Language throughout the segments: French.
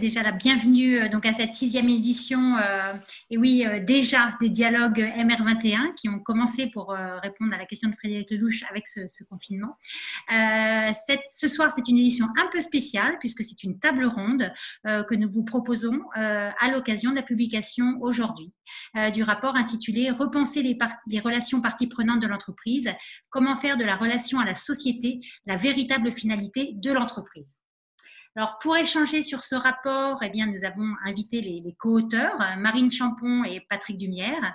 déjà la bienvenue donc à cette sixième édition. et oui, déjà des dialogues MR21 qui ont commencé pour répondre à la question de Frédéric Lelouch avec ce, confinement. Ce soir, c'est une édition un peu spéciale puisque c'est une table ronde que nous vous proposons à l'occasion de la publication aujourd'hui du rapport intitulé Repenser les relations parties prenantes de l'entreprise, comment faire de la relation à la société la véritable finalité de l'entreprise? Alors, pour échanger sur ce rapport, eh nous avons invité les, co-auteurs, euh, Marine Champon et Patrick Dumière.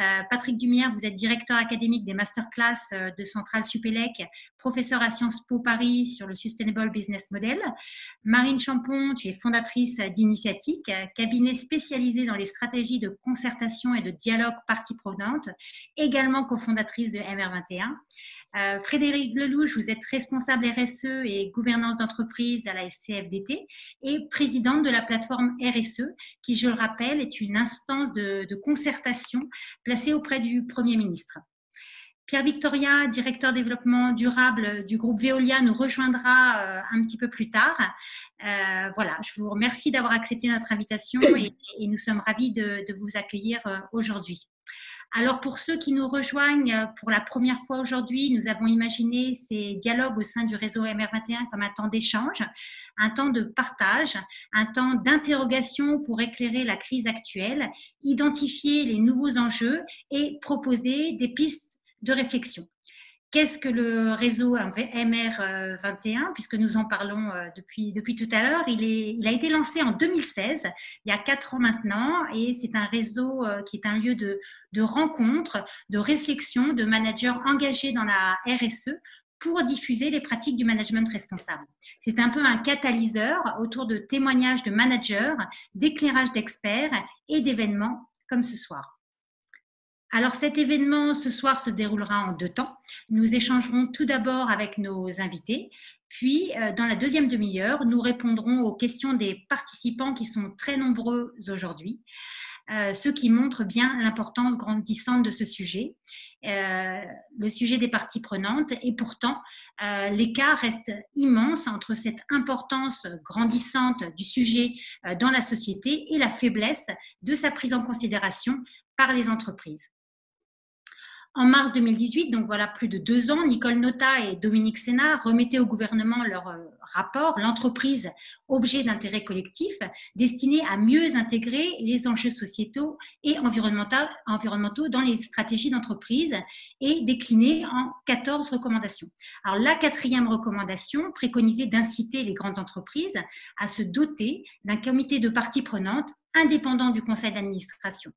Euh, Patrick Dumière, vous êtes directeur académique des masterclass euh, de Centrale Supélec, professeur à Sciences Po Paris sur le Sustainable Business Model. Marine Champon, tu es fondatrice d'Initiatique, cabinet spécialisé dans les stratégies de concertation et de dialogue parties prenantes, également cofondatrice de MR21. Euh, Frédéric Lelouch, vous êtes responsable RSE et gouvernance d'entreprise à la SCFDT et présidente de la plateforme RSE, qui, je le rappelle, est une instance de, concertation placée auprès du Premier ministre. Pierre Victoria, directeur développement durable du groupe Veolia, nous rejoindra euh, un petit peu plus tard. Euh, voilà, je vous remercie d'avoir accepté notre invitation et, nous sommes ravis de vous accueillir aujourd'hui. Alors pour ceux qui nous rejoignent euh, pour la première fois aujourd'hui, nous avons imaginé ces dialogues au sein du réseau MR21 comme un temps d'échange, un temps de partage, un temps d'interrogation pour éclairer la crise actuelle, identifier les nouveaux enjeux et proposer des pistes de réflexion. Qu'est-ce que le réseau MR21 Puisque nous en parlons euh, depuis, depuis tout à l'heure, il, il, a été lancé en 2016, il y a quatre ans maintenant, et c'est un réseau euh, qui est un lieu de, de rencontre, de réflexion, de managers engagés dans la RSE pour diffuser les pratiques du management responsable. C'est un peu un catalyseur autour de témoignages de managers, d'éclairage d'experts et d'événements comme ce soir. Alors cet événement ce soir se déroulera en deux temps. Nous échangerons tout d'abord avec nos invités, puis euh, dans la deuxième demi-heure, nous répondrons aux questions des participants qui sont très nombreux aujourd'hui. Euh, ce qui montre bien l'importance grandissante de ce sujet, euh, le sujet des parties prenantes. Et pourtant, l'écart reste immense entre cette importance grandissante du sujet dans la société et la faiblesse de sa prise en considération par les entreprises. En mars 2018, donc voilà plus de deux ans, Nicole Nota et Dominique Sénat remettaient au gouvernement leur euh, rapport L'entreprise, objet d'intérêt collectif, destiné à mieux intégrer les enjeux sociétaux et environnementaux dans les stratégies d'entreprise et décliné en 14 recommandations. Alors la quatrième recommandation préconisait d'inciter les grandes entreprises à se doter d'un comité de parties prenantes indépendant du conseil d'administration.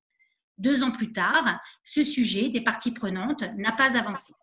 Deux ans plus tard, ce sujet des parties prenantes n'a pas avancé.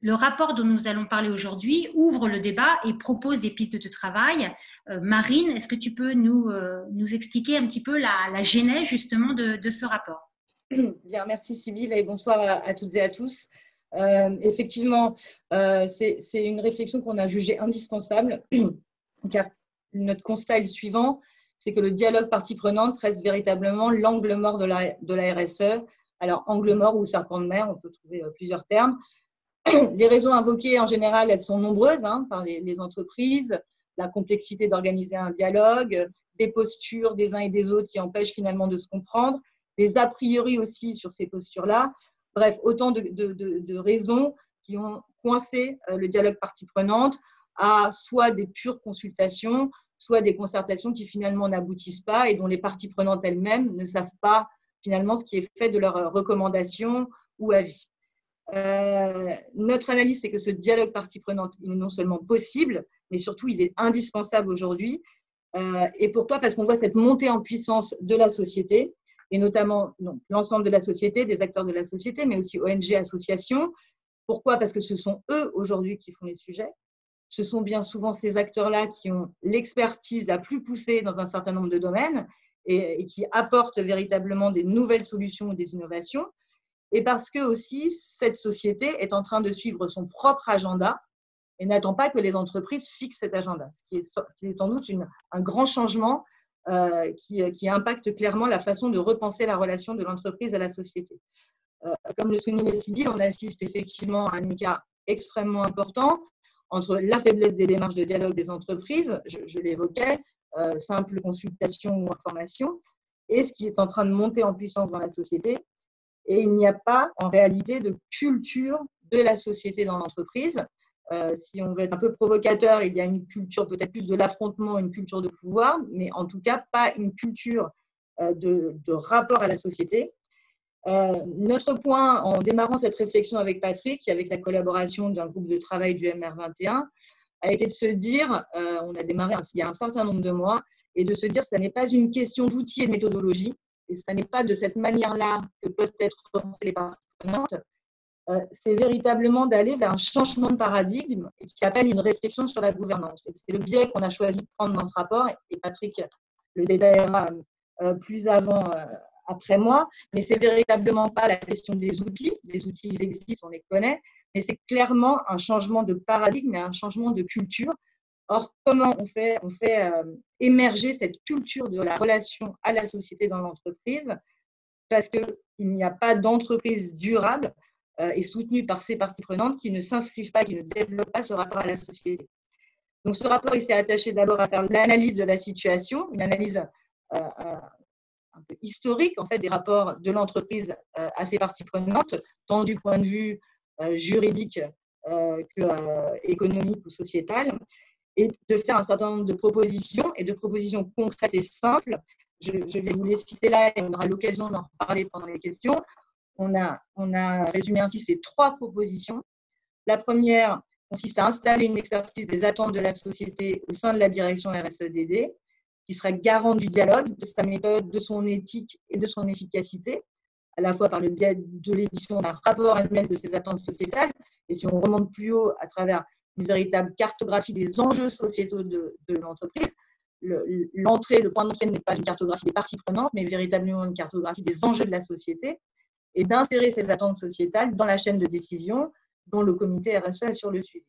Le rapport dont nous allons parler aujourd'hui ouvre le débat et propose des pistes de travail. Euh, Marine, est-ce que tu peux nous, euh, nous expliquer un petit peu la, la genèse justement de, ce rapport? Bien, merci Sybille et bonsoir à, toutes et à tous. Euh, effectivement, c'est une réflexion qu'on a jugée indispensable car notre constat est le suivant, c'est que le dialogue partie prenante reste véritablement l'angle mort de la, RSE. Alors, angle mort ou serpent de mer, on peut trouver euh, plusieurs termes. Les raisons invoquées, en général, elles sont nombreuses hein, par les, entreprises, la complexité d'organiser un dialogue, des postures des uns et des autres qui empêchent finalement de se comprendre, des a priori aussi sur ces postures-là. Bref, autant de, raisons qui ont coincé euh, le dialogue partie prenante à soit des pures consultations, soit des concertations qui finalement n'aboutissent pas et dont les parties prenantes elles-mêmes ne savent pas finalement ce qui est fait de leurs recommandations ou avis. Euh, notre analyse, c'est que ce dialogue partie prenante, il est non seulement possible, mais surtout il est indispensable aujourd'hui. Euh, et pourquoi? Parce qu'on voit cette montée en puissance de la société, et notamment l'ensemble de la société, des acteurs de la société, mais aussi ONG, associations. Pourquoi? Parce que ce sont eux aujourd'hui qui font les sujets ce sont bien souvent ces acteurs-là qui ont l'expertise la plus poussée dans un certain nombre de domaines et, qui apportent véritablement des nouvelles solutions ou des innovations. Et parce que aussi, cette société est en train de suivre son propre agenda et n'attend pas que les entreprises fixent cet agenda, ce qui est, sans doute un grand changement euh, qui, impacte clairement la façon de repenser la relation de l'entreprise à la société. Euh, comme le soulignait Sylvie, on assiste effectivement à un écart extrêmement important entre la faiblesse des démarches de dialogue des entreprises, je, l'évoquais, simple consultation ou information et ce qui est en train de monter en puissance dans la société. Et il n'y a pas en réalité de culture de la société dans l'entreprise. Euh, si on veut être un peu provocateur, il y a une culture peut-être plus de l'affrontement, une culture de pouvoir, mais en tout cas pas une culture euh, de, rapport à la société. Euh, notre point en démarrant cette réflexion avec Patrick avec la collaboration d'un groupe de travail du MR21 a été de se dire, on a démarré il y a un certain nombre de mois, et de se dire que ce n'est pas une question d'outils et de méthodologie, et ce n'est pas de cette manière-là que peuvent être pensées les parties prenantes, euh, c'est véritablement d'aller vers un changement de paradigme qui appelle une réflexion sur la gouvernance. C'est le biais qu'on a choisi de prendre dans ce rapport, et Patrick le détaillera euh, plus avant, euh, après moi, mais c'est véritablement pas la question des outils. Les outils existent, on les connaît, mais c'est clairement un changement de paradigme et un changement de culture. Or, comment on fait, fait émerger cette culture de la relation à la société dans l'entreprise? Parce qu'il n'y a pas d'entreprise durable euh, et soutenue par ces parties prenantes qui ne s'inscrivent pas, qui ne développent pas ce rapport à la société. Donc ce rapport, il s'est attaché d'abord à faire l'analyse de la situation, une analyse euh, euh, historique en fait des rapports de l'entreprise à ces parties prenantes, tant du point de vue juridique que économique ou sociétal, et de faire un certain nombre de propositions et de propositions concrètes et simples. Je, je vais vous les citer là et on aura l'occasion d'en reparler pendant les questions on a, résumé ainsi ces trois propositions. La première consiste à installer une expertise des attentes de la société au sein de la direction RSEDD, qui sera garante du dialogue, de sa méthode, de son éthique et de son efficacité, à la fois par le biais de l'édition d'un rapport annuel de ces attentes sociétales, et si on remonte plus haut à travers une véritable cartographie des enjeux sociétaux de, l'entreprise, l'entrée, le point d'entrée n'est pas une cartographie des parties prenantes, mais véritablement une cartographie des enjeux de la société, et d'insérer ces attentes sociétales dans la chaîne de décision dont le comité RSE assure le suivi.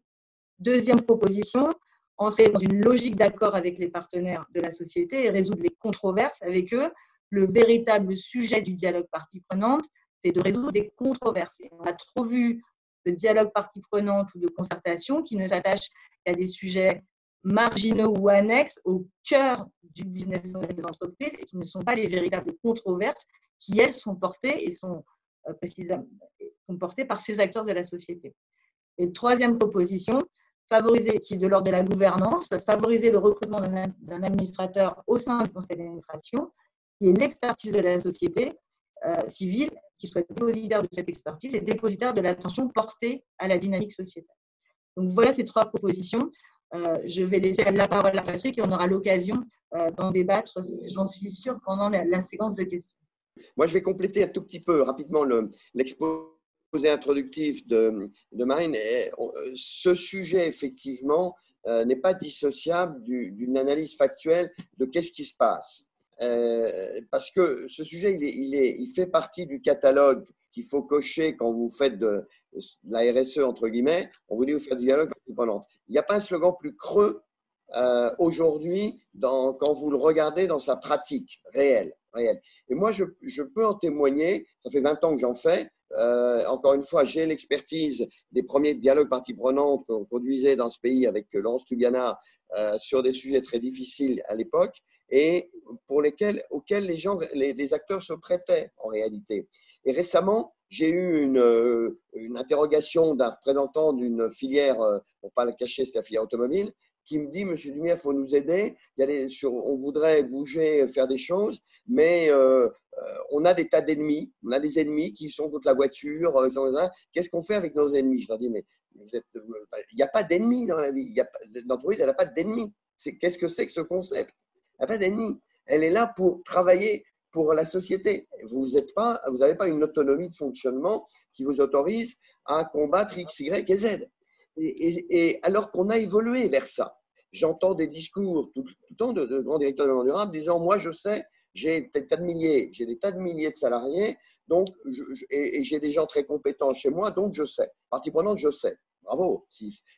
Deuxième proposition, entrer dans une logique d'accord avec les partenaires de la société et résoudre les controverses avec eux. Le véritable sujet du dialogue partie prenante, c'est de résoudre des controverses. on a trop vu de dialogue partie prenante ou de concertation qui ne s'attachent qu'à des sujets marginaux ou annexes au cœur du business des entreprises et qui ne sont pas les véritables controverses qui, elles, sont portées et sont euh, précisément comportés par ces acteurs de la société. Et troisième proposition, favoriser, qui est de l'ordre de la gouvernance, favoriser le recrutement d'un administrateur au sein du conseil d'administration, qui est l'expertise de la société euh, civile, qui soit dépositaire de cette expertise et dépositaire de l'attention portée à la dynamique sociétale. Donc voilà ces trois propositions. Euh, je vais laisser la parole à Patrick et on aura l'occasion d'en débattre, j'en suis sûre, pendant la séquence de questions. Moi, je vais compléter un tout petit peu rapidement l'exposé introductif de, de Marine. Ce sujet, effectivement, euh, n'est pas dissociable d'une analyse factuelle de qu'est-ce qui se passe. Euh, parce que ce sujet, il, est, il, fait partie du catalogue qu'il faut cocher quand vous faites de, la RSE, entre guillemets. On vous dit vous faites du dialogue Il n'y a pas un slogan plus creux euh, aujourd'hui quand vous le regardez dans sa pratique réelle. réelle. Et moi, je, je, peux en témoigner, ça fait 20 ans que j'en fais. Euh, encore une fois, j'ai l'expertise des premiers dialogues parties prenantes qu'on conduisait dans ce pays avec Laurence Tugana euh, sur des sujets très difficiles à l'époque et pour lesquels, auxquels les, gens, les, acteurs se prêtaient en réalité. Et récemment, j'ai eu une, une interrogation d'un représentant d'une filière, pour ne pas la cacher, c'est la filière automobile, qui me dit, Monsieur Lumière, il faut nous aider. On voudrait bouger, faire des choses, mais euh, euh, on a des tas d'ennemis. On a des ennemis qui sont contre la voiture. Euh, qu'est-ce qu'on fait avec nos ennemis? Je leur dis, mais il n'y a pas d'ennemis dans la vie. L'entreprise, elle n'a pas d'ennemis. Qu'est-ce que c'est que ce concept? Elle n'a pas d'ennemis. Elle est là pour travailler pour la société. Vous n'avez pas une autonomie de fonctionnement qui vous autorise à combattre X, Y et Z. Et, alors qu'on a évolué vers ça, j'entends des discours tout, le temps de, grands directeurs de développement durable disant Moi, je sais, j'ai des tas de milliers, j'ai des tas de milliers de salariés, donc et, j'ai des gens très compétents chez moi, donc je sais. Partie prenante, je sais. Bravo,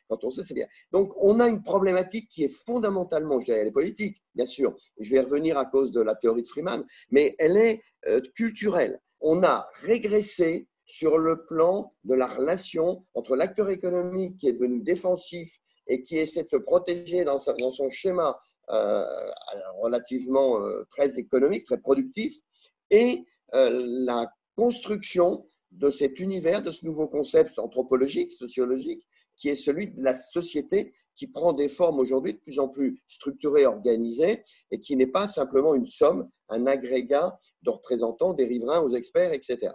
quand on sait, c'est bien. Donc, on a une problématique qui est fondamentalement, je dirais, elle est politique, bien sûr, je vais revenir à cause de la théorie de Freeman, mais elle est euh, culturelle. On a régressé sur le plan de la relation entre l'acteur économique qui est devenu défensif et qui essaie de se protéger dans, son schéma relativement très économique, très productif, et la construction de cet univers, de ce nouveau concept anthropologique, sociologique, qui est celui de la société qui prend des formes aujourd'hui de plus en plus structurées, organisées, et qui n'est pas simplement une somme, un agrégat de représentants, des riverains aux experts, etc.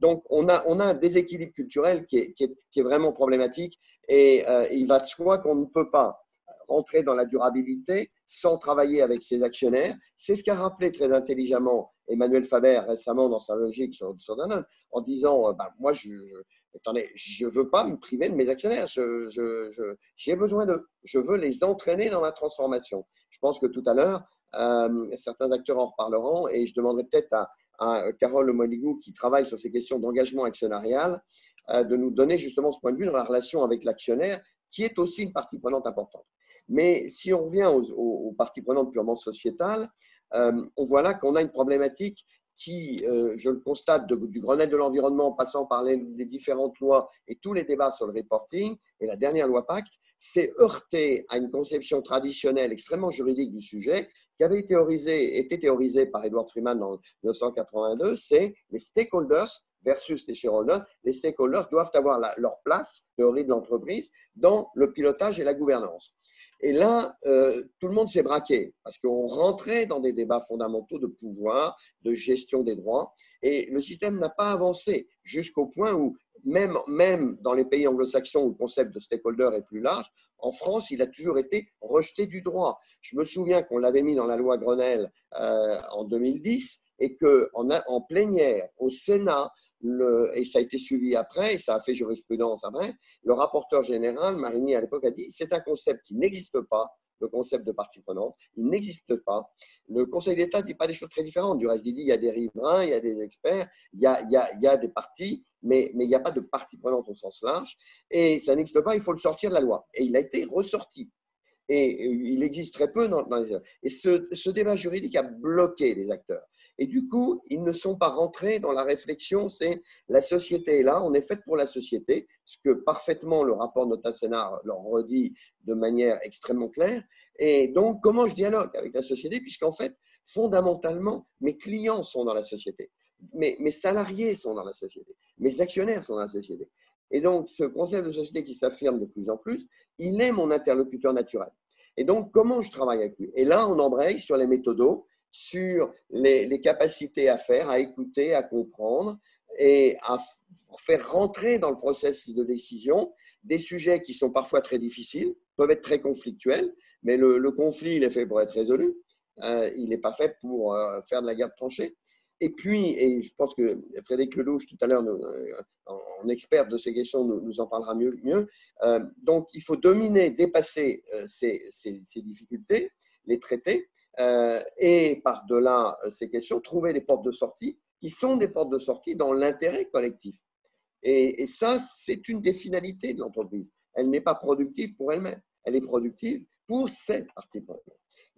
Donc, on a, on a un déséquilibre culturel qui est, qui est, vraiment problématique, et euh, il va de soi qu'on ne peut pas rentrer dans la durabilité sans travailler avec ses actionnaires. C'est ce qu'a rappelé très intelligemment Emmanuel Faber récemment dans sa logique sur, sur Danone, en disant bah, Moi, je ne veux pas me priver de mes actionnaires. J'ai je, besoin d'eux. Je veux les entraîner dans la transformation. Je pense que tout à l'heure, euh, certains acteurs en reparleront et je demanderai peut-être à, à, Carole Moligou, qui travaille sur ces questions d'engagement actionnarial, euh, de nous donner justement ce point de vue dans la relation avec l'actionnaire, qui est aussi une partie prenante importante. Mais si on revient aux, parties prenantes purement sociétales, euh, on voit là qu'on a une problématique qui, euh, je le constate, du Grenelle de l'environnement, passant par les, différentes lois et tous les débats sur le reporting, et la dernière loi Pacte, s'est heurté à une conception traditionnelle extrêmement juridique du sujet qui avait été théorisée par Edward Freeman en 1982, c'est les stakeholders versus les shareholders. Les stakeholders doivent avoir leur place, théorie de l'entreprise, dans le pilotage et la gouvernance. Et là, euh, tout le monde s'est braqué parce qu'on rentrait dans des débats fondamentaux de pouvoir, de gestion des droits, et le système n'a pas avancé jusqu'au point où, même, même dans les pays anglo-saxons où le concept de stakeholder est plus large, en France, il a toujours été rejeté du droit. Je me souviens qu'on l'avait mis dans la loi Grenelle euh, en 2010 et qu'en en plénière au Sénat, et ça a été suivi après, et ça a fait jurisprudence après, le rapporteur général, Marigny à l'époque, a dit c'est un concept qui n'existe pas, le concept de partie prenante, il n'existe pas. Le Conseil d'État ne dit pas des choses très différentes. Du reste, il dit il y a des riverains, il y a des experts, il y a, des parties, mais, il n'y a pas de partie prenante au sens large. Et ça n'existe pas, il faut le sortir de la loi. Et il a été ressorti. Et il existe très peu dans, dans les... Et ce débat juridique a bloqué les acteurs. Et du coup, ils ne sont pas rentrés dans la réflexion, c'est la société est là, on est fait pour la société, ce que parfaitement le rapport de Tassenard leur redit de manière extrêmement claire. Et donc, comment je dialogue avec la société, puisqu'en fait, fondamentalement, mes clients sont dans la société, mes, mes salariés sont dans la société, mes actionnaires sont dans la société. Et donc, ce concept de société qui s'affirme de plus en plus, il est mon interlocuteur naturel. Et donc, comment je travaille avec lui? Et là, on embraye sur les méthodos sur les, capacités à faire, à écouter, à comprendre et à faire rentrer dans le processus de décision des sujets qui sont parfois très difficiles, peuvent être très conflictuels, mais le, conflit, il est fait pour être résolu. Euh, il n'est pas fait pour euh, faire de la guerre tranchée. Et puis, et je pense que Frédéric Lelouch, tout à l'heure, euh, en expert de ces questions, nous, en parlera mieux. mieux. donc, il faut dominer, dépasser ces difficultés, les traiter, euh, et par-delà euh, ces questions, trouver des portes de sortie qui sont des portes de sortie dans l'intérêt collectif. Et, ça, c'est une des finalités de l'entreprise. Elle n'est pas productive pour elle-même, elle est productive pour ses parties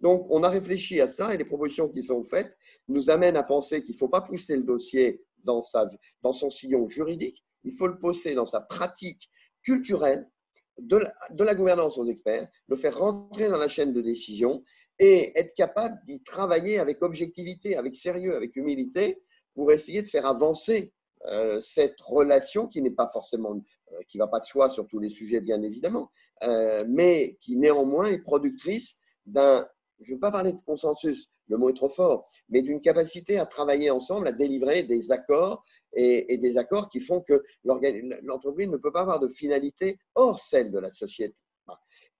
Donc, on a réfléchi à ça et les propositions qui sont faites nous amènent à penser qu'il ne faut pas pousser le dossier dans, sa, dans son sillon juridique, il faut le pousser dans sa pratique culturelle, de de la, gouvernance aux experts, le faire rentrer dans la chaîne de décision et être capable d'y travailler avec objectivité, avec sérieux, avec humilité, pour essayer de faire avancer euh, cette relation qui n'est pas forcément, euh, qui va pas de soi sur tous les sujets, bien évidemment, euh, mais qui néanmoins est productrice d'un, je ne veux pas parler de consensus, le mot est trop fort, mais d'une capacité à travailler ensemble, à délivrer des accords et, et des accords qui font que l'entreprise ne peut pas avoir de finalité hors celle de la société.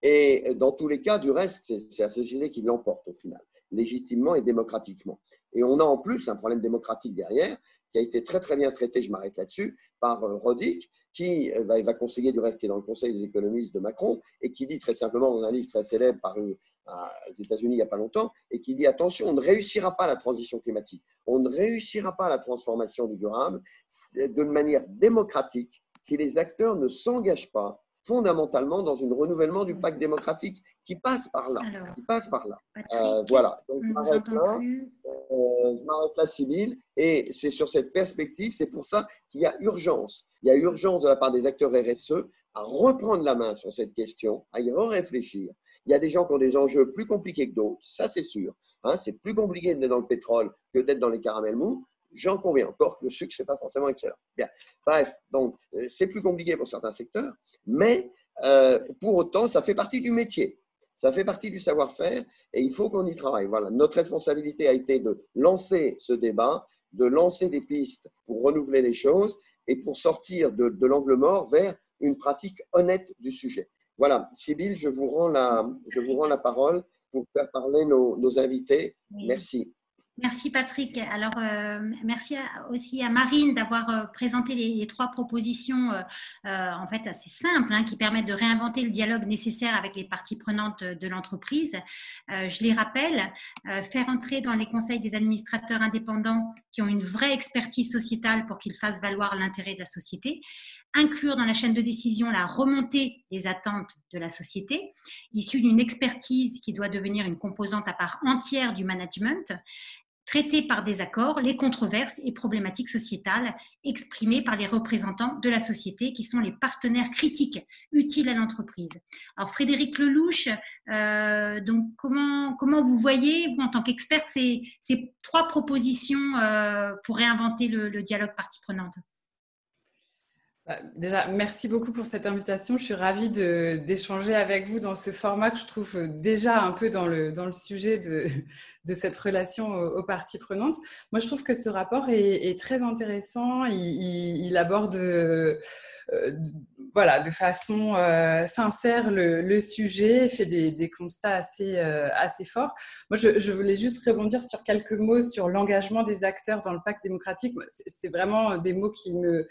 Et dans tous les cas, du reste, c'est la société qui l'emporte au final, légitimement et démocratiquement. Et on a en plus un problème démocratique derrière, qui a été très très bien traité, je m'arrête là-dessus, par euh, Rodic, qui euh, va, va, conseiller du reste, qui est dans le Conseil des économistes de Macron, et qui dit très simplement dans un livre très célèbre paru aux États-Unis il n'y a pas longtemps, et qui dit attention, on ne réussira pas la transition climatique, on ne réussira pas la transformation du durable d'une manière démocratique si les acteurs ne s'engagent pas fondamentalement dans un renouvellement du pacte démocratique qui passe par là. qui passe par là. Euh, voilà. Donc, je m'arrête là. Euh, je m'arrête là, Sybille. Et c'est sur cette perspective, c'est pour ça qu'il y a urgence. Il y a urgence de la part des acteurs RSE à reprendre la main sur cette question, à y réfléchir. Il y a des gens qui ont des enjeux plus compliqués que d'autres, ça c'est sûr. Hein, c'est plus compliqué d'être dans le pétrole que d'être dans les caramels mous. J'en conviens encore que le sucre, ce n'est pas forcément excellent. Bref, donc euh, c'est plus compliqué pour certains secteurs, mais euh, pour autant, ça fait partie du métier. Ça fait partie du savoir-faire et il faut qu'on y travaille. Voilà, notre responsabilité a été de lancer ce débat, de lancer des pistes pour renouveler les choses et pour sortir de, l'angle mort vers une pratique honnête du sujet. Voilà, Sybille, je vous rends la, je vous rends la parole pour faire parler nos, invités. Merci. Merci Patrick. Alors euh, merci aussi à Marine d'avoir euh, présenté les, trois propositions euh, en fait assez simples hein, qui permettent de réinventer le dialogue nécessaire avec les parties prenantes de l'entreprise. je les rappelle, faire entrer dans les conseils des administrateurs indépendants qui ont une vraie expertise sociétale pour qu'ils fassent valoir l'intérêt de la société, inclure dans la chaîne de décision la remontée des attentes de la société, issue d'une expertise qui doit devenir une composante à part entière du management, traiter par des accords les controverses et problématiques sociétales exprimées par les représentants de la société qui sont les partenaires critiques utiles à l'entreprise. Alors Frédéric Lelouch, euh, donc comment, comment vous voyez, vous en tant qu'experte, ces, ces, trois propositions euh, pour réinventer le, le dialogue partie prenante? Déjà, merci beaucoup pour cette invitation. Je suis ravie d'échanger avec vous dans ce format que je trouve euh, déjà un peu dans le, dans le sujet de, de cette relation aux, parties prenantes. Moi, je trouve que ce rapport est, très intéressant. Il, aborde euh, de, voilà, de façon euh, sincère le, sujet, fait des, constats assez, assez forts. Moi, je, voulais juste rebondir sur quelques mots sur l'engagement des acteurs dans le pacte démocratique. C'est vraiment des mots qui me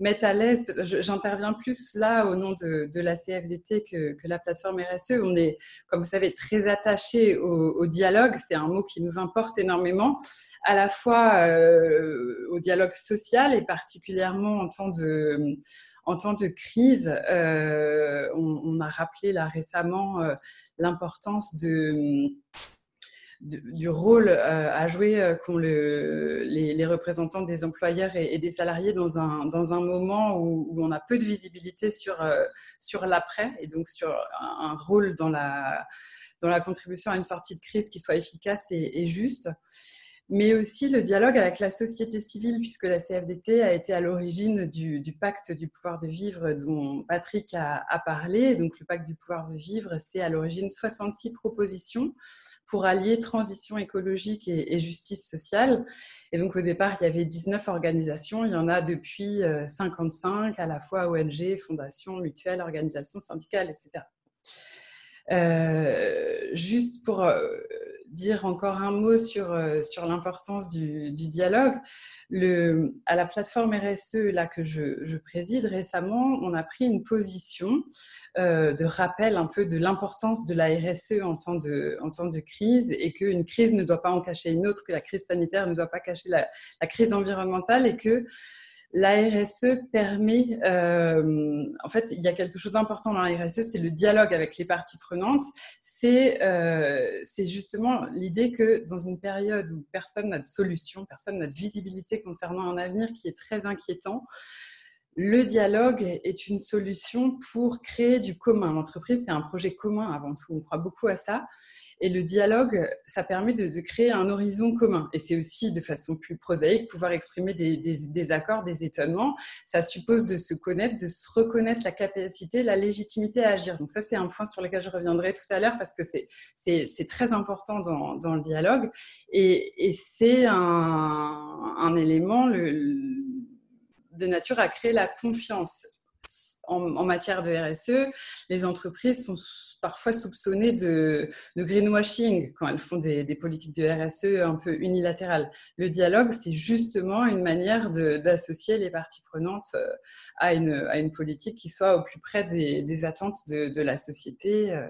mettre à l'aise. J'interviens plus là au nom de, la CFDT que, la plateforme RSE. On est, comme vous savez, très attaché au, dialogue. C'est un mot qui nous importe énormément, à la fois euh, au dialogue social et particulièrement en temps de, en temps de crise. Euh, on, a rappelé là récemment euh, l'importance de du rôle euh, à jouer euh, qu'ont le, les, représentants des employeurs et, des salariés dans un, dans un moment où, on a peu de visibilité sur, euh, sur l'après et donc sur un, rôle dans la, dans la contribution à une sortie de crise qui soit efficace et, juste mais aussi le dialogue avec la société civile, puisque la CFDT a été à l'origine du, pacte du pouvoir de vivre dont Patrick a, parlé. Donc le pacte du pouvoir de vivre, c'est à l'origine 66 propositions pour allier transition écologique et, justice sociale. Et donc au départ, il y avait 19 organisations, il y en a depuis 55, euh, à la fois ONG, fondations, mutuelles, organisations syndicales, etc. Euh, juste pour euh, dire encore un mot sur, euh, sur l'importance du, dialogue. Le, à la plateforme RSE là, que je, préside récemment, on a pris une position euh, de rappel un peu de l'importance de la RSE en temps de, en temps de crise et qu'une crise ne doit pas en cacher une autre, que la crise sanitaire ne doit pas cacher la crise environnementale et que la RSE permet, euh, en fait, il y a quelque chose d'important dans la RSE, c'est le dialogue avec les parties prenantes. C'est euh, justement l'idée que dans une période où personne n'a de solution, personne n'a de visibilité concernant un avenir qui est très inquiétant, le dialogue est une solution pour créer du commun. L'entreprise, c'est un projet commun avant tout. On croit beaucoup à ça. Et le dialogue, ça permet de, créer un horizon commun. Et c'est aussi, de façon plus prosaïque, pouvoir exprimer des, accords, des étonnements. Ça suppose de se connaître, de se reconnaître la capacité, la légitimité à agir. Donc ça, c'est un point sur lequel je reviendrai tout à l'heure parce que c'est très important dans, le dialogue. Et, c'est un, élément de nature à créer la confiance. En matière de RSE, les entreprises sont parfois soupçonnées de, greenwashing quand elles font des, politiques de RSE un peu unilatérales. Le dialogue, c'est justement une manière d'associer les parties prenantes euh, à une, à une, politique qui soit au plus près des, attentes de, la société. Euh,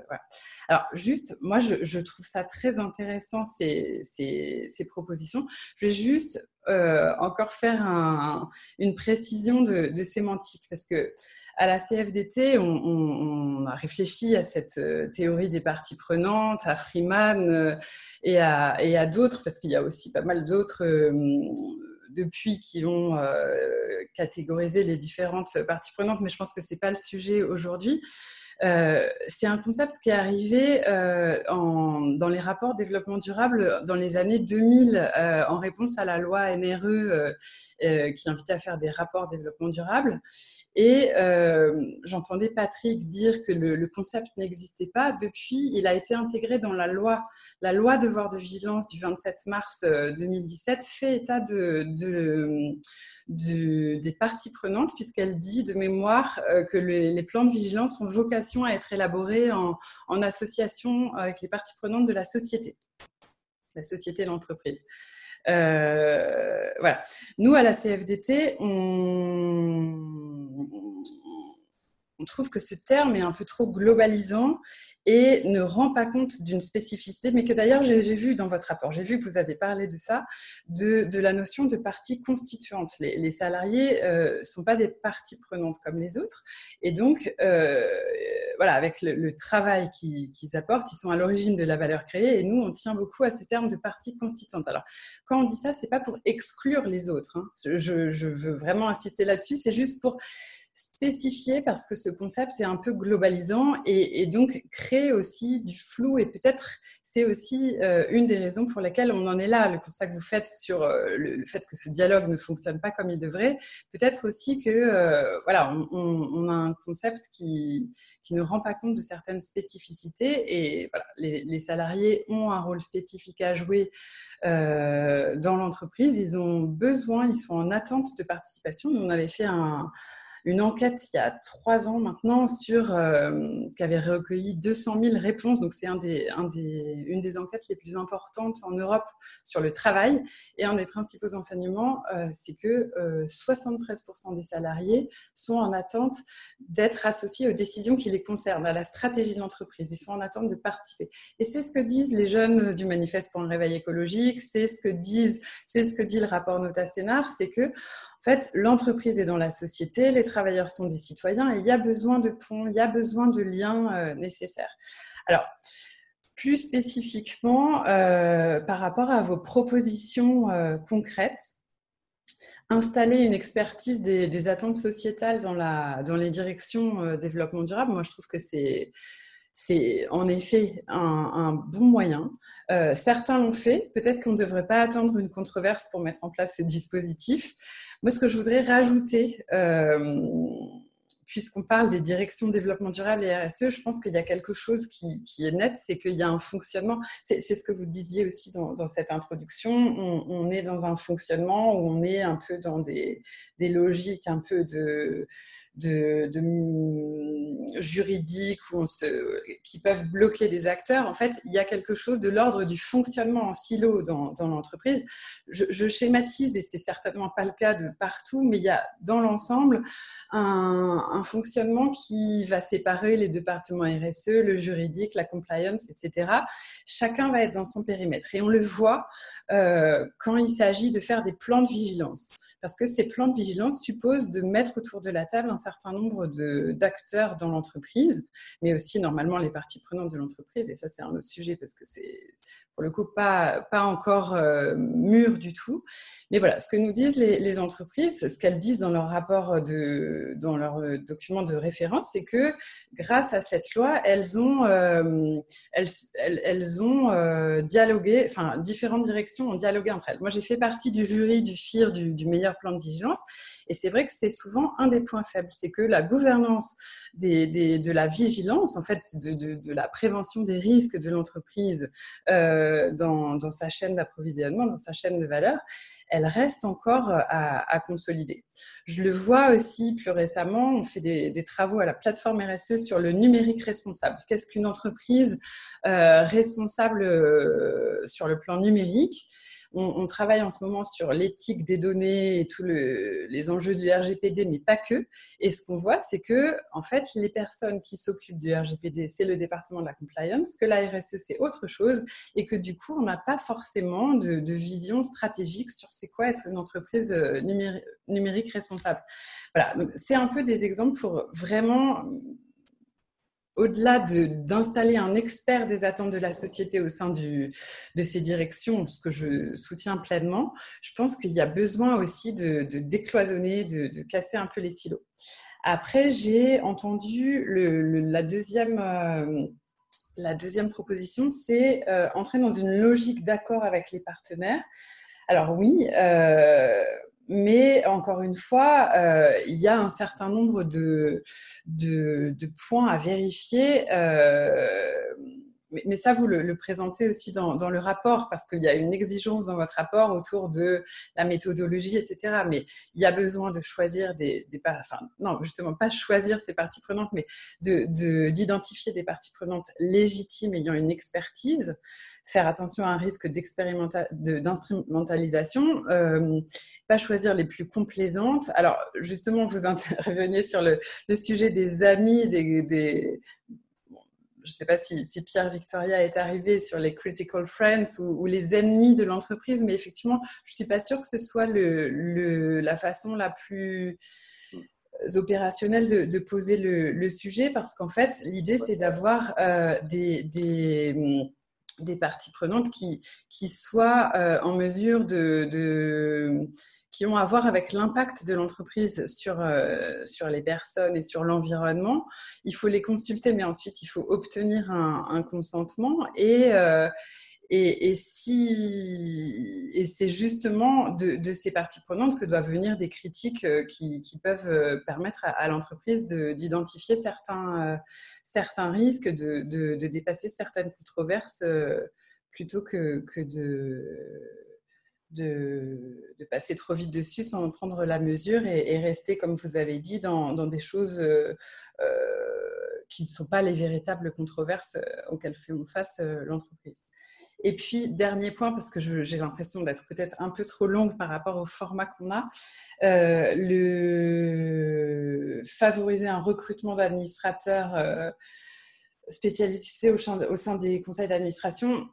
Alors, juste, moi, je, trouve ça très intéressant, ces, ces, propositions. Je vais juste euh, encore faire une précision de, sémantique parce que à la CFDT, on, a réfléchi à cette euh, théorie des parties prenantes, à Freeman euh, et à, et à d'autres, parce qu'il y a aussi pas mal d'autres depuis qui ont catégorisé les différentes parties prenantes, mais je pense que ce n'est pas le sujet aujourd'hui. Euh, c'est un concept qui est arrivé euh, dans les rapports développement durable dans les années 2000 euh, en réponse à la loi NRE qui invitait à faire des rapports développement durable. Et j'entendais Patrick dire que le, concept n'existait pas. Depuis, il a été intégré dans la loi, la loi devoir de vigilance du 27 mars 2017 fait état de des parties prenantes, puisqu'elle dit de mémoire euh, que les plans de vigilance ont vocation à être élaborés en, association avec les parties prenantes de la société, la société et l'entreprise. Euh, voilà. Nous, à la CFDT, on, on trouve que ce terme est un peu trop globalisant et ne rend pas compte d'une spécificité, mais que d'ailleurs j'ai vu dans votre rapport, j'ai vu que vous avez parlé de ça, de, la notion de partie constituante. Les, salariés ne euh, sont pas des parties prenantes comme les autres, et donc euh, voilà, avec le, travail qu'ils apportent, ils sont à l'origine de la valeur créée, et nous on tient beaucoup à ce terme de partie constituante. Alors quand on dit ça, c'est pas pour exclure les autres. Hein. Je, je veux vraiment insister là-dessus, c'est juste pour spécifier parce que ce concept est un peu globalisant et, donc crée aussi du flou et peut-être c'est aussi euh, une des raisons pour lesquelles on en est là. Le constat que vous faites sur euh, le, fait que ce dialogue ne fonctionne pas comme il devrait, peut-être aussi que euh, voilà, on, a un concept qui, qui ne rend pas compte de certaines spécificités et voilà, les salariés ont un rôle spécifique à jouer dans l'entreprise. Ils ont besoin, ils sont en attente de participation. On avait fait un une enquête il y a trois ans maintenant sur euh, qui avait recueilli 200 000 réponses. Donc c'est un des, un des, une des enquêtes les plus importantes en Europe sur le travail. Et un des principaux enseignements, euh, c'est que 73% euh, des salariés sont en attente d'être associés aux décisions qui les concernent, à la stratégie de l'entreprise. Ils sont en attente de participer. Et c'est ce que disent les jeunes du manifeste pour le réveil écologique. C'est ce que disent, c'est ce que dit le rapport Nota Sénar, c'est que en fait, l'entreprise est dans la société, les travailleurs sont des citoyens et il y a besoin de ponts, il y a besoin de liens euh, nécessaires. Alors, plus spécifiquement, euh, par rapport à vos propositions euh, concrètes, installer une expertise des, attentes sociétales dans, la, dans les directions développement durable, moi je trouve que c'est c'est en effet un, bon moyen. certains l'ont fait. Peut-être qu'on ne devrait pas attendre une controverse pour mettre en place ce dispositif. Moi, ce que je voudrais rajouter, euh, puisqu'on parle des directions de développement durable et RSE, je pense qu'il y a quelque chose qui, est net, c'est qu'il y a un fonctionnement. C'est ce que vous disiez aussi dans, cette introduction. On, est dans un fonctionnement où on est un peu dans des, des logiques un peu de de, juridiques ou qui peuvent bloquer des acteurs, en fait, il y a quelque chose de l'ordre du fonctionnement en silo dans, l'entreprise. Je, schématise, et c'est certainement pas le cas de partout, mais il y a dans l'ensemble un, fonctionnement qui va séparer les départements RSE, le juridique, la compliance, etc. Chacun va être dans son périmètre. Et on le voit euh, quand il s'agit de faire des plans de vigilance. Parce que ces plans de vigilance supposent de mettre autour de la table un certain nombre d'acteurs dans l'entreprise, mais aussi normalement les parties prenantes de l'entreprise. Et ça, c'est un autre sujet parce que c'est pour le coup pas, pas encore euh, mûr du tout. Mais voilà, ce que nous disent les, entreprises, ce qu'elles disent dans leur rapport, de, dans leur euh, document de référence, c'est que grâce à cette loi, elles ont, euh, elles, elles, ont dialogué, enfin différentes directions ont dialogué entre elles. Moi, j'ai fait partie du jury du FIR du meilleur plan de vigilance, et c'est vrai que c'est souvent un des points faibles, c'est que la gouvernance de la vigilance, en fait, de, la prévention des risques de l'entreprise euh, dans, sa chaîne d'approvisionnement, dans sa chaîne de valeur, elle reste encore à, consolider. Je le vois aussi plus récemment, on fait des, travaux à la plateforme RSE sur le numérique responsable. Qu'est-ce qu'une entreprise euh, responsable euh, sur le plan numérique? On, travaille en ce moment sur l'éthique des données et tous les enjeux du RGPD, mais pas que. Et ce qu'on voit, c'est que, en fait, les personnes qui s'occupent du RGPD, c'est le département de la compliance, que la RSE, c'est autre chose, et que du coup, on n'a pas forcément de, vision stratégique sur c'est quoi être une entreprise euh, numérique, responsable. Voilà, c'est un peu des exemples pour vraiment au-delà d'installer un expert des attentes de la société au sein de ces directions, ce que je soutiens pleinement, je pense qu'il y a besoin aussi de, décloisonner, de, casser un peu les silos. Après, j'ai entendu le, la, deuxième, euh, la deuxième proposition, c'est euh, entrer dans une logique d'accord avec les partenaires. Alors oui, euh, mais encore une fois, euh, il y a un certain nombre de, de, points à vérifier. Euh, mais, ça, vous le, présentez aussi dans, le rapport, parce qu'il y a une exigence dans votre rapport autour de la méthodologie, etc. Mais il y a besoin de choisir des, des enfin, non, justement, pas choisir ces parties prenantes, mais d'identifier de, des parties prenantes légitimes ayant une expertise faire attention à un risque d'instrumentalisation, euh, pas choisir les plus complaisantes. Alors, justement, vous intervenez sur le, sujet des amis, des, je ne sais pas si, Pierre Victoria est arrivé sur les critical friends ou, les ennemis de l'entreprise, mais effectivement, je ne suis pas sûre que ce soit le, la façon la plus opérationnelle de, poser le, sujet, parce qu'en fait, l'idée, c'est d'avoir euh, des, des parties prenantes qui, qui soient euh, en mesure de, qui ont à voir avec l'impact de l'entreprise sur, euh, sur les personnes et sur l'environnement. Il faut les consulter, mais ensuite il faut obtenir un, consentement et, euh, et, si, et c'est justement de, ces parties prenantes que doivent venir des critiques euh, qui, peuvent euh, permettre à, l'entreprise d'identifier certains, euh, certains risques, de, dépasser certaines controverses plutôt que, que de, de, passer trop vite dessus sans en prendre la mesure et, rester, comme vous avez dit, dans, des choses qui ne sont pas les véritables controverses auxquelles fait face l'entreprise. Et puis, dernier point, parce que j'ai l'impression d'être peut-être un peu trop longue par rapport au format qu'on a, euh, le... favoriser un recrutement d'administrateurs euh, spécialisés au sein des conseils d'administration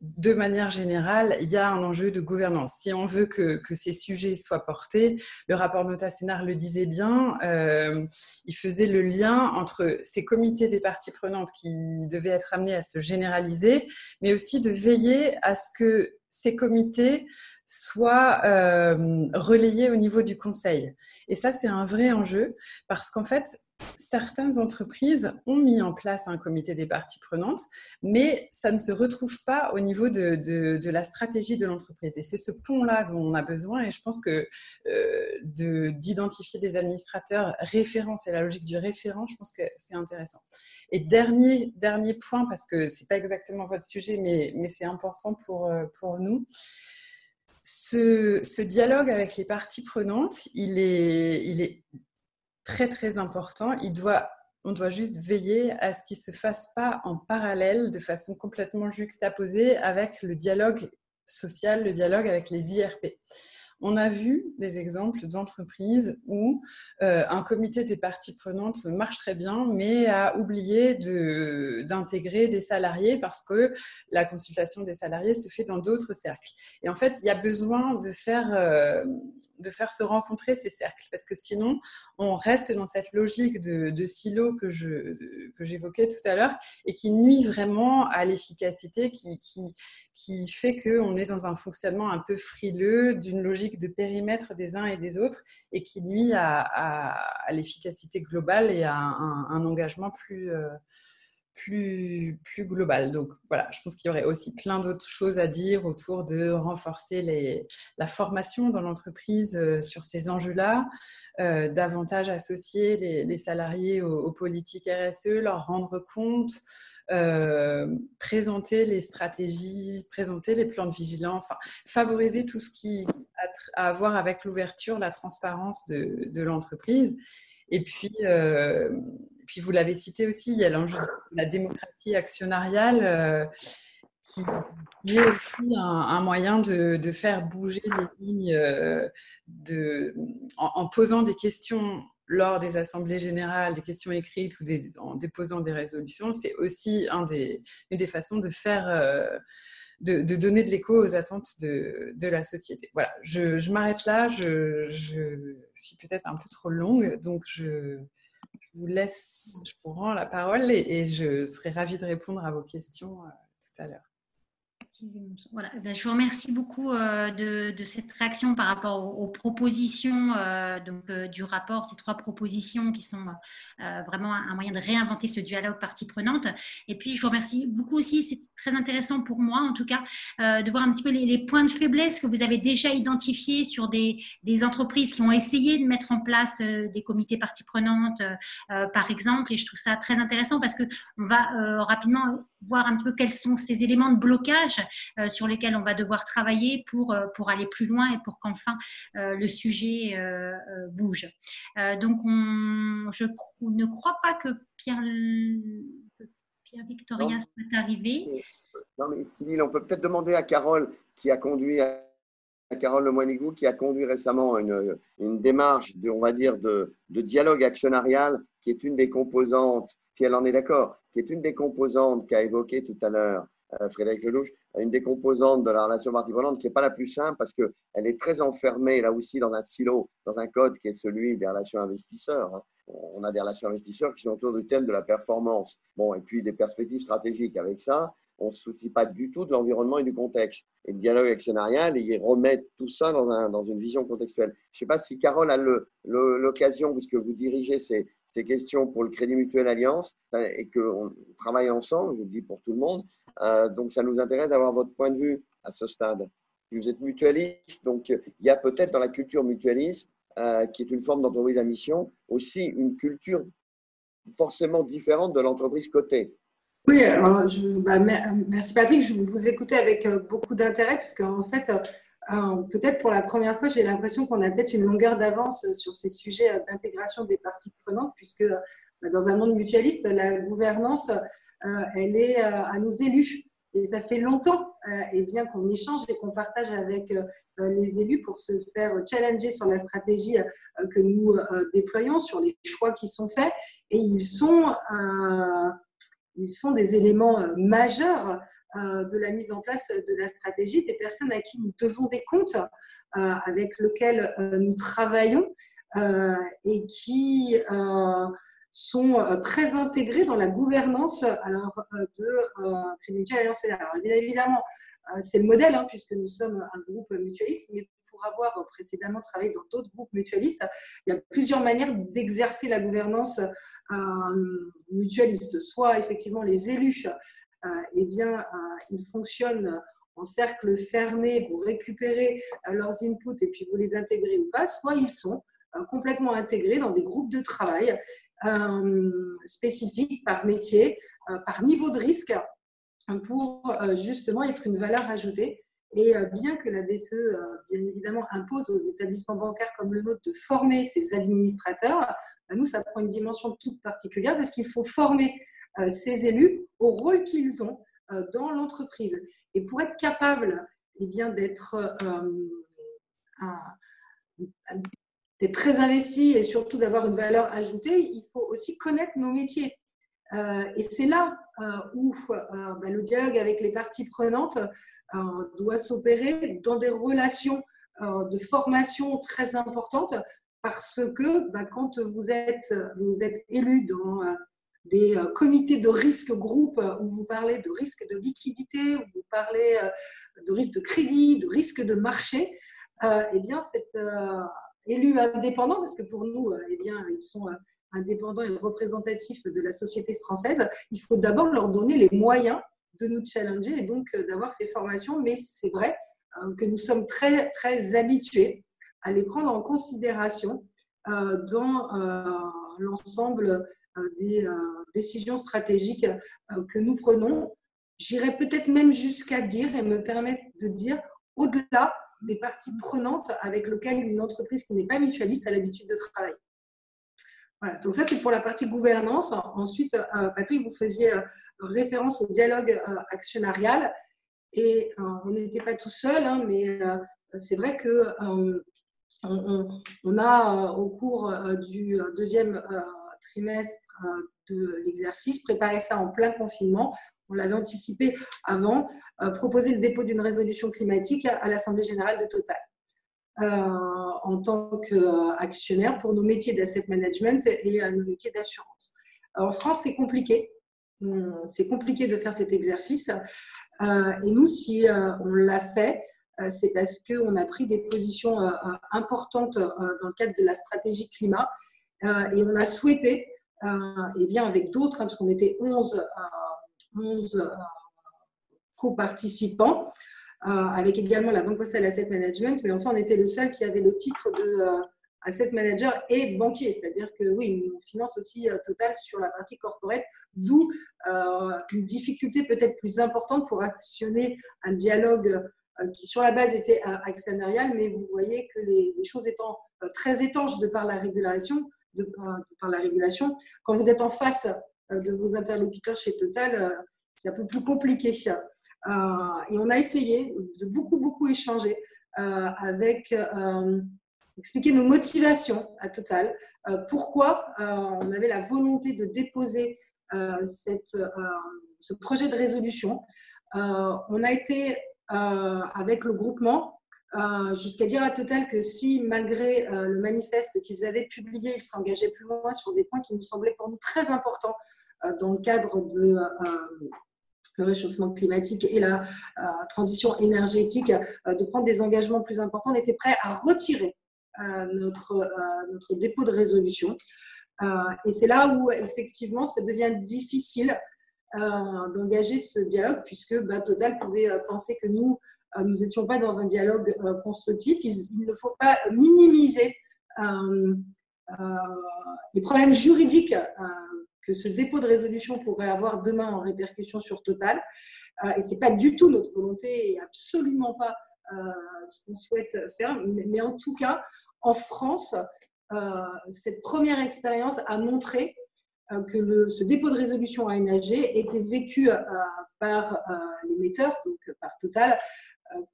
de manière générale, il y a un enjeu de gouvernance. Si on veut que, ces sujets soient portés, le rapport Nota Sénard le disait bien, euh, il faisait le lien entre ces comités des parties prenantes qui devaient être amenés à se généraliser, mais aussi de veiller à ce que ces comités soient euh, relayés au niveau du conseil. Et ça, c'est un vrai enjeu parce qu'en fait, certaines entreprises ont mis en place un comité des parties prenantes, mais ça ne se retrouve pas au niveau de, la stratégie de l'entreprise. Et c'est ce pont-là dont on a besoin. Et je pense que euh, d'identifier des administrateurs référents, c'est la logique du référent, je pense que c'est intéressant. Et dernier, dernier point, parce que ce n'est pas exactement votre sujet, mais, mais c'est important pour, euh, pour nous. Ce, ce, dialogue avec les parties prenantes, il est, il est très très important. Il doit, on doit juste veiller à ce qu'il ne se fasse pas en parallèle, de façon complètement juxtaposée avec le dialogue social, le dialogue avec les IRP. On a vu des exemples d'entreprises où euh, un comité des parties prenantes marche très bien, mais a oublié d'intégrer des salariés parce que la consultation des salariés se fait dans d'autres cercles. Et en fait, il y a besoin de faire euh, de faire se rencontrer ces cercles, parce que sinon, on reste dans cette logique de, de silo que, j'évoquais tout à l'heure et qui nuit vraiment à l'efficacité, qui, qui, qui fait qu'on est dans un fonctionnement un peu frileux, d'une logique de périmètre des uns et des autres, et qui nuit à, à, l'efficacité globale et à un, engagement plus... Euh, plus, plus global. Donc voilà, je pense qu'il y aurait aussi plein d'autres choses à dire autour de renforcer les, la formation dans l'entreprise euh, sur ces enjeux-là, euh, davantage associer les, salariés aux, politiques RSE, leur rendre compte. Euh, présenter les stratégies, présenter les plans de vigilance, favoriser tout ce qui a à voir avec l'ouverture, la transparence de, de l'entreprise. Et puis, puis vous l'avez cité aussi, il y a l'enjeu de la démocratie actionnariale euh, qui, est aussi un, moyen de, faire bouger les lignes de, en, posant des questions lors des assemblées générales, des questions écrites ou en déposant des résolutions. C'est aussi une des façons de faire de, donner de l'écho aux attentes de, la société. Voilà, je, m'arrête là, je, suis peut-être un peu trop longue, donc je, vous laisse, je vous rends la parole et, je serai ravie de répondre à vos questions euh, tout à l'heure. Voilà. Ben, je vous remercie beaucoup euh, de, cette réaction par rapport aux, propositions euh, donc, euh, du rapport, ces trois propositions qui sont vraiment un, moyen de réinventer ce dialogue partie prenante. Et puis, je vous remercie beaucoup aussi, c'est très intéressant pour moi en tout cas, de voir un petit peu les, points de faiblesse que vous avez déjà identifiés sur des, entreprises qui ont essayé de mettre en place des comités parties prenantes, par exemple. Et je trouve ça très intéressant parce qu'on va rapidement voir un peu quels sont ces éléments de blocage sur lesquels on va devoir travailler pour, euh, pour aller plus loin et pour qu'enfin euh, le sujet bouge. donc, on, je ne crois pas que Pierre, Pierre Victoria soit arrivé. Non, mais Cyril, on peut peut-être demander à Carole qui a conduit à Carole Lemoinigou, qui a conduit récemment une, une, démarche, de, on va dire, de, de, dialogue actionnarial, qui est une des composantes, si elle en est d'accord, qui est une des composantes qu'a évoqué tout à l'heure euh, Frédéric Lelouch, une des composantes de la relation partie prenante qui n'est pas la plus simple parce qu'elle est très enfermée là aussi dans un silo, dans un code qui est celui des relations investisseurs. Hein. On a des relations investisseurs qui sont autour du thème de la performance. Bon, et puis des perspectives stratégiques. Avec ça, on ne se soucie pas du tout de l'environnement et du contexte. Et le dialogue actionnarial, il remet tout ça dans, un, dans une vision contextuelle. Je ne sais pas si Carole a l'occasion, puisque vous dirigez ces, ces questions pour le Crédit Mutuel Alliance et qu'on travaille ensemble, je le dis pour tout le monde. Euh, donc, ça nous intéresse d'avoir votre point de vue à ce stade. Vous êtes mutualiste, donc il y a peut-être dans la culture mutualiste, euh, qui est une forme d'entreprise à mission, aussi une culture forcément différente de l'entreprise cotée. Oui, bah, merci Patrick, je vous écoutais avec euh, beaucoup d'intérêt, puisque en fait, peut-être pour la première fois, j'ai l'impression qu'on a peut-être une longueur d'avance sur ces sujets euh, d'intégration des parties prenantes, puisque euh, dans un monde mutualiste, la gouvernance, euh, elle est à nos élus. Et ça fait longtemps et bien qu'on échange et qu'on partage avec les élus pour se faire challenger sur la stratégie que nous déployons, sur les choix qui sont faits. Et ils sont, ils sont des éléments majeurs euh, de la mise en place de la stratégie, des personnes à qui nous devons des comptes, euh, avec lesquelles euh, nous travaillons et qui sont très intégrés dans la gouvernance de Crédit Alliance Alors, évidemment, c'est le modèle, hein, puisque nous sommes un groupe mutualiste, pour avoir précédemment travaillé dans d'autres groupes mutualistes, il y a plusieurs manières d'exercer la gouvernance mutualiste. Soit effectivement les élus euh, eh bien, euh, ils fonctionnent en cercle fermé, vous récupérez euh, leurs inputs et puis vous les intégrez ou pas, soit ils sont complètement intégrés dans des groupes de travail spécifiques par métier, par niveau de risque, pour justement être une valeur ajoutée. Et bien que la BCE, bien évidemment, impose aux établissements bancaires comme le nôtre de former ses administrateurs, bah, nous, ça prend une dimension toute particulière parce qu'il faut former euh, ces élus au rôle qu'ils ont euh, dans l'entreprise. Et pour être capable eh d'être euh, très investi et surtout d'avoir une valeur ajoutée, il faut aussi connaître nos métiers. Et c'est là où bah, le dialogue avec les parties prenantes doit s'opérer dans des relations de formation très importantes parce que bah, quand vous êtes, élu dans des euh, comités de risque groupe euh, où vous parlez de risque de liquidité, où vous parlez euh, de risque de crédit, de risque de marché, eh bien, cet élu indépendant, parce que pour nous, eh bien, ils sont indépendants et représentatifs de la société française, il faut d'abord leur donner les moyens de nous challenger et donc d'avoir ces formations. Mais c'est vrai que nous sommes très, très habitués à les prendre en considération dans l'ensemble euh, des euh, décisions stratégiques euh, que nous prenons. J'irais peut-être même jusqu'à dire et me permettre de dire au-delà des parties prenantes avec lesquelles une entreprise qui n'est pas mutualiste a l'habitude de travailler. Voilà, donc ça c'est pour la partie gouvernance. Ensuite, Patrick, vous faisiez référence au dialogue actionnarial. Et on n'était pas tout seul, hein, mais c'est vrai que on, a au cours du deuxième trimestre de l'exercice préparé ça en plein confinement. On l'avait anticipé avant, proposer le dépôt d'une résolution climatique à l'Assemblée générale de Total. En tant qu'actionnaire pour nos métiers d'asset management et nos métiers d'assurance. En France, c'est compliqué. Hum, c'est compliqué de faire cet exercice. Euh, et nous, si euh, on l'a fait, euh, c'est parce qu'on a pris des positions importantes dans le cadre de la stratégie climat et on a souhaité, et bien avec d'autres, hein, parce qu'on était 11, 11 co-participants, avec également la Banque Postale Asset Management, mais enfin on était le seul qui avait le titre de asset manager et banquier. C'est-à-dire que oui, on finance aussi euh, Total sur la partie corporate, d'où euh, une difficulté peut-être plus importante pour actionner un dialogue euh, qui sur la base était actionnarial, mais vous voyez que les, choses étant très étanches de par la régulation, de, par la régulation, quand vous êtes en face de vos interlocuteurs chez Total, c'est un peu plus compliqué. Et on a essayé de beaucoup, beaucoup échanger avec expliquer nos motivations à Total, euh, pourquoi euh, on avait la volonté de déposer euh, ce projet de résolution. on a été avec le groupement jusqu'à dire à Total que si, malgré le manifeste qu'ils avaient publié, ils s'engageaient plus loin sur des points qui nous semblaient pour nous très importants dans le cadre de le réchauffement climatique et la transition énergétique, de prendre des engagements plus importants, on était prêt à retirer notre, notre dépôt de résolution. Euh, et c'est là où, effectivement, ça devient difficile euh, d'engager ce dialogue, puisque bah, Total pouvait euh, penser que nous, nous n'étions pas dans un dialogue constructif. Il, ne faut pas minimiser les problèmes juridiques que ce dépôt de résolution pourrait avoir demain en répercussion sur Total. et ce n'est pas du tout notre volonté et absolument pas ce qu'on souhaite faire. Mais, en tout cas, en France, euh, cette première expérience a montré euh, que ce dépôt de résolution à était vécu euh, par l'émetteur, donc par Total,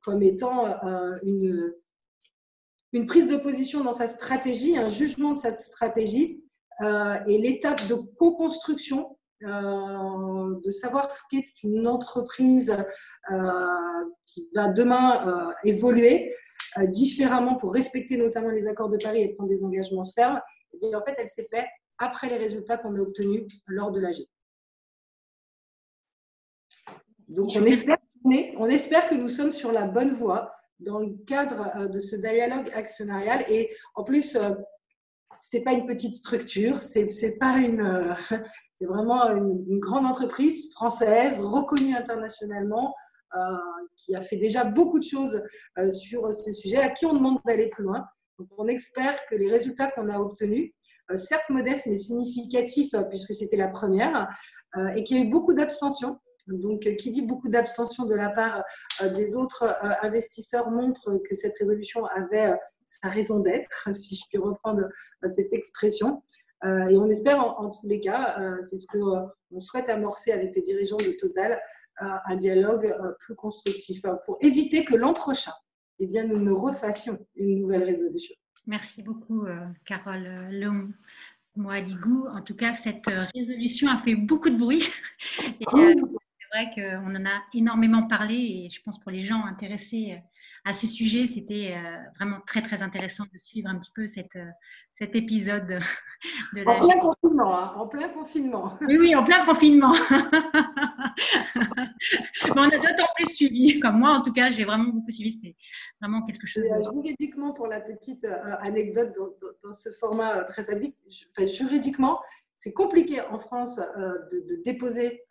comme étant une, une prise de position dans sa stratégie, un jugement de sa stratégie et l'étape de co-construction, de savoir ce qu'est une entreprise qui va demain évoluer, euh, différemment pour respecter notamment les accords de Paris et prendre des engagements fermes, eh en fait, elle s'est faite après les résultats qu'on a obtenus lors de l'AG. Donc, on espère, on espère que nous sommes sur la bonne voie dans le cadre euh, de ce dialogue actionnarial. Et en plus, euh, c'est pas une petite structure, c'est pas une, c'est vraiment une, grande entreprise française reconnue internationalement euh, qui a fait déjà beaucoup de choses euh, sur ce sujet, à qui on demande d'aller plus loin. On espère que les résultats qu'on a obtenus, euh, certes modestes mais significatifs puisque c'était la première, et qu'il y a eu beaucoup d'abstention. Donc, qui dit beaucoup d'abstention de la part des autres investisseurs montre que cette résolution avait sa raison d'être, si je puis reprendre cette expression. Et on espère en, tous les cas, c'est ce qu'on souhaite amorcer avec les dirigeants de Total, un dialogue euh, plus constructif hein, pour éviter que l'an prochain, eh bien, nous ne refassions une nouvelle résolution. Merci beaucoup, euh, Carole Long. Moaligou. En tout cas, cette euh, résolution a fait beaucoup de bruit. Et. Vrai qu'on en a énormément parlé et je pense pour les gens intéressés à ce sujet, c'était vraiment très très intéressant de suivre un petit peu cette, cet épisode de la... En plein confinement, hein, en plein confinement. Oui, oui, en plein confinement. on a d'autant plus suivi, comme moi en tout cas, j'ai vraiment beaucoup suivi, c'est vraiment quelque chose. Euh, juridiquement, pour la petite euh, anecdote dans, ce format euh, très habituel, juridiquement, c'est compliqué en France de, déposer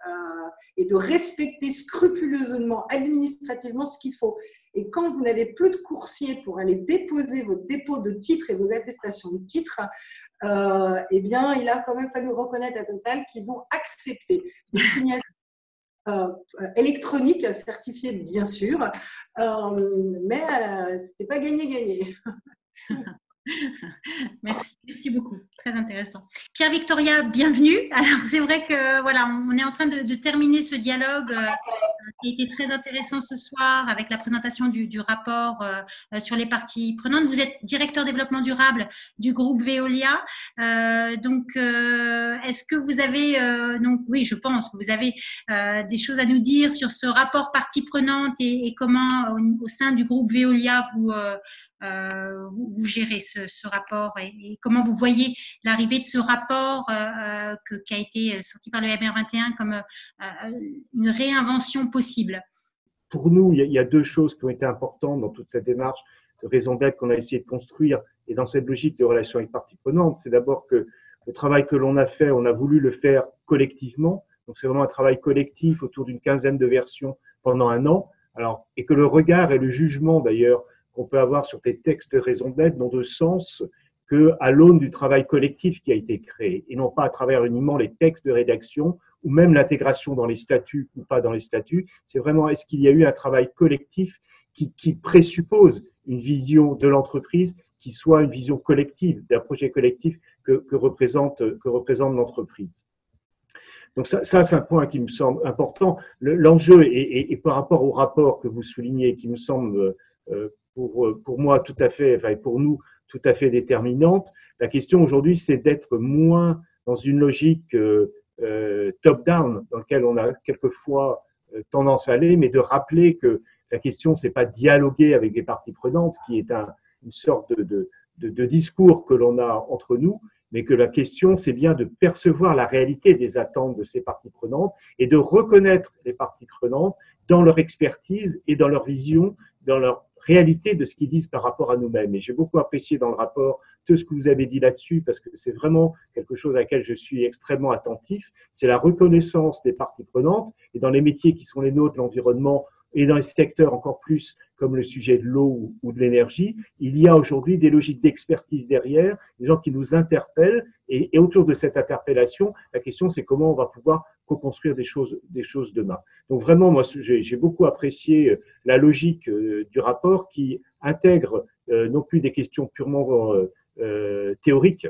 et de respecter scrupuleusement, administrativement ce qu'il faut. Et quand vous n'avez plus de coursier pour aller déposer vos dépôts de titres et vos attestations de titres, euh, eh bien, il a quand même fallu reconnaître à Total qu'ils ont accepté le signal euh, électronique certifié, bien sûr, euh, mais ce n'était pas gagné-gagné. Merci, beaucoup, très intéressant. Pierre Victoria, bienvenue. Alors c'est vrai que voilà, on est en train de, terminer ce dialogue euh, qui a été très intéressant ce soir avec la présentation du, rapport euh, sur les parties prenantes. Vous êtes directeur développement durable du groupe Veolia. Euh, donc est-ce que vous avez donc oui, je pense que vous avez des choses à nous dire sur ce rapport parties prenantes et, comment au, sein du groupe Veolia vous euh, vous, gérez ce, rapport et, comment vous voyez l'arrivée de ce rapport euh, euh, qui a été sorti par le MR21 comme une réinvention possible? Pour nous, il y, a, deux choses qui ont été importantes dans toute cette démarche de raison d'être qu'on a essayé de construire et dans cette logique de relation avec parties prenantes. C'est d'abord que le travail que l'on a fait, on a voulu le faire collectivement. Donc c'est vraiment un travail collectif autour d'une quinzaine de versions pendant un an. Alors, et que le regard et le jugement d'ailleurs qu'on peut avoir sur des textes de raison d'être n'ont de sens que à l'aune du travail collectif qui a été créé et non pas à travers uniquement les textes de rédaction ou même l'intégration dans les statuts ou pas dans les statuts. C'est vraiment est-ce qu'il y a eu un travail collectif qui, présuppose une vision de l'entreprise qui soit une vision collective, d'un projet collectif que, représente, l'entreprise? Donc ça, c'est un point qui me semble important. L'enjeu, et, et, par rapport au rapport que vous soulignez, qui me semble euh, pour, euh, pour moi tout à fait, enfin pour nous tout à fait déterminante. La question aujourd'hui, c'est d'être moins dans une logique euh, euh top-down dans laquelle on a quelquefois euh, tendance à aller, mais de rappeler que la question, c'est pas dialoguer avec les parties prenantes, qui est un, une sorte de, de, de, de discours que l'on a entre nous, mais que la question, c'est bien de percevoir la réalité des attentes de ces parties prenantes et de reconnaître les parties prenantes dans leur expertise et dans leur vision, dans leur réalité de ce qu'ils disent par rapport à nous-mêmes. Et j'ai beaucoup apprécié dans le rapport tout ce que vous avez dit là-dessus, parce que c'est vraiment quelque chose à laquelle je suis extrêmement attentif. C'est la reconnaissance des parties prenantes. Et dans les métiers qui sont les nôtres, l'environnement, et dans les secteurs encore plus comme le sujet de l'eau ou de l'énergie, il y a aujourd'hui des logiques d'expertise derrière, des gens qui nous interpellent. Et, et autour de cette interpellation, la question c'est comment on va pouvoir co-construire des choses, des choses demain. Donc vraiment, moi, j'ai beaucoup apprécié euh, la logique euh, du rapport qui intègre euh, non plus des questions purement théoriques,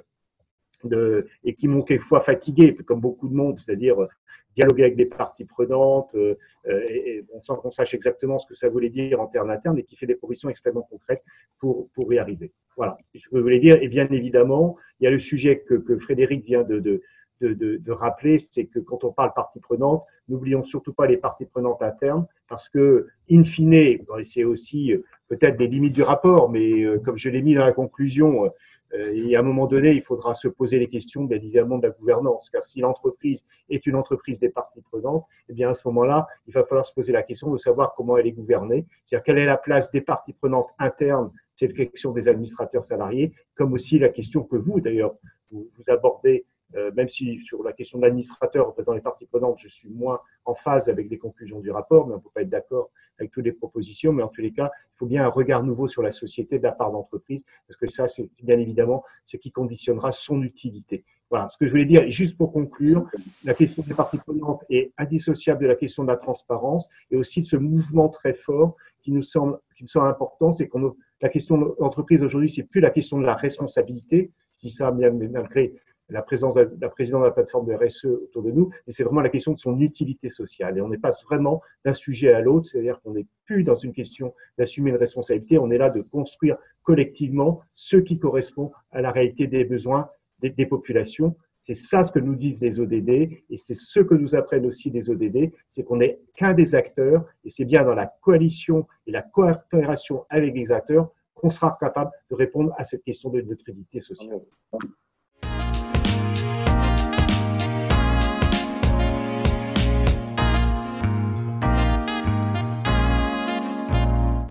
de, et qui m'ont quelquefois fatigué, comme beaucoup de monde, c'est-à-dire dialoguer avec des parties prenantes, euh, et, et, sans qu'on sache exactement ce que ça voulait dire en termes internes, et qui fait des propositions extrêmement concrètes pour, pour y arriver. Voilà, je voulais dire. Et bien évidemment, il y a le sujet que, que Frédéric vient de, de, de, rappeler, c'est que quand on parle parties prenantes, n'oublions surtout pas les parties prenantes internes, parce que, in fine, c'est aussi euh, peut-être des limites du rapport, mais comme je l'ai mis dans la conclusion, euh, et à un moment donné, il faudra se poser les questions, bien évidemment, de la gouvernance. Car si l'entreprise est une entreprise des parties prenantes, eh bien, à ce moment-là, il va falloir se poser la question de savoir comment elle est gouvernée. C'est-à-dire quelle est la place des parties prenantes internes, c'est la question des administrateurs salariés, comme aussi la question que vous, d'ailleurs, vous abordez euh, même si sur la question de l'administrateur représentant les parties prenantes, je suis moins en phase avec les conclusions du rapport, mais on ne peut pas être d'accord avec toutes les propositions. Mais en tous les cas, il faut bien un regard nouveau sur la société de la part d'entreprise, parce que ça, c'est bien évidemment ce qui conditionnera son utilité. Voilà, ce que je voulais dire, juste pour conclure, la question des parties prenantes est indissociable de la question de la transparence et aussi de ce mouvement très fort qui nous semble, qui me semble important, c'est qu'on la question de l'entreprise aujourd'hui, c'est plus la question de la responsabilité, je dis ça malgré la présence de la présidente de la plateforme de RSE autour de nous, et c'est vraiment la question de son utilité sociale. Et on n'est pas vraiment d'un sujet à l'autre, c'est-à-dire qu'on n'est plus dans une question d'assumer une responsabilité, on est là de construire collectivement ce qui correspond à la réalité des besoins des, des populations. C'est ça ce que nous disent les ODD, et c'est ce que nous apprennent aussi les ODD, c'est qu'on n'est qu'un des acteurs, et c'est bien dans la coalition et la coopération avec les acteurs qu'on sera capable de répondre à cette question de neutralité sociale.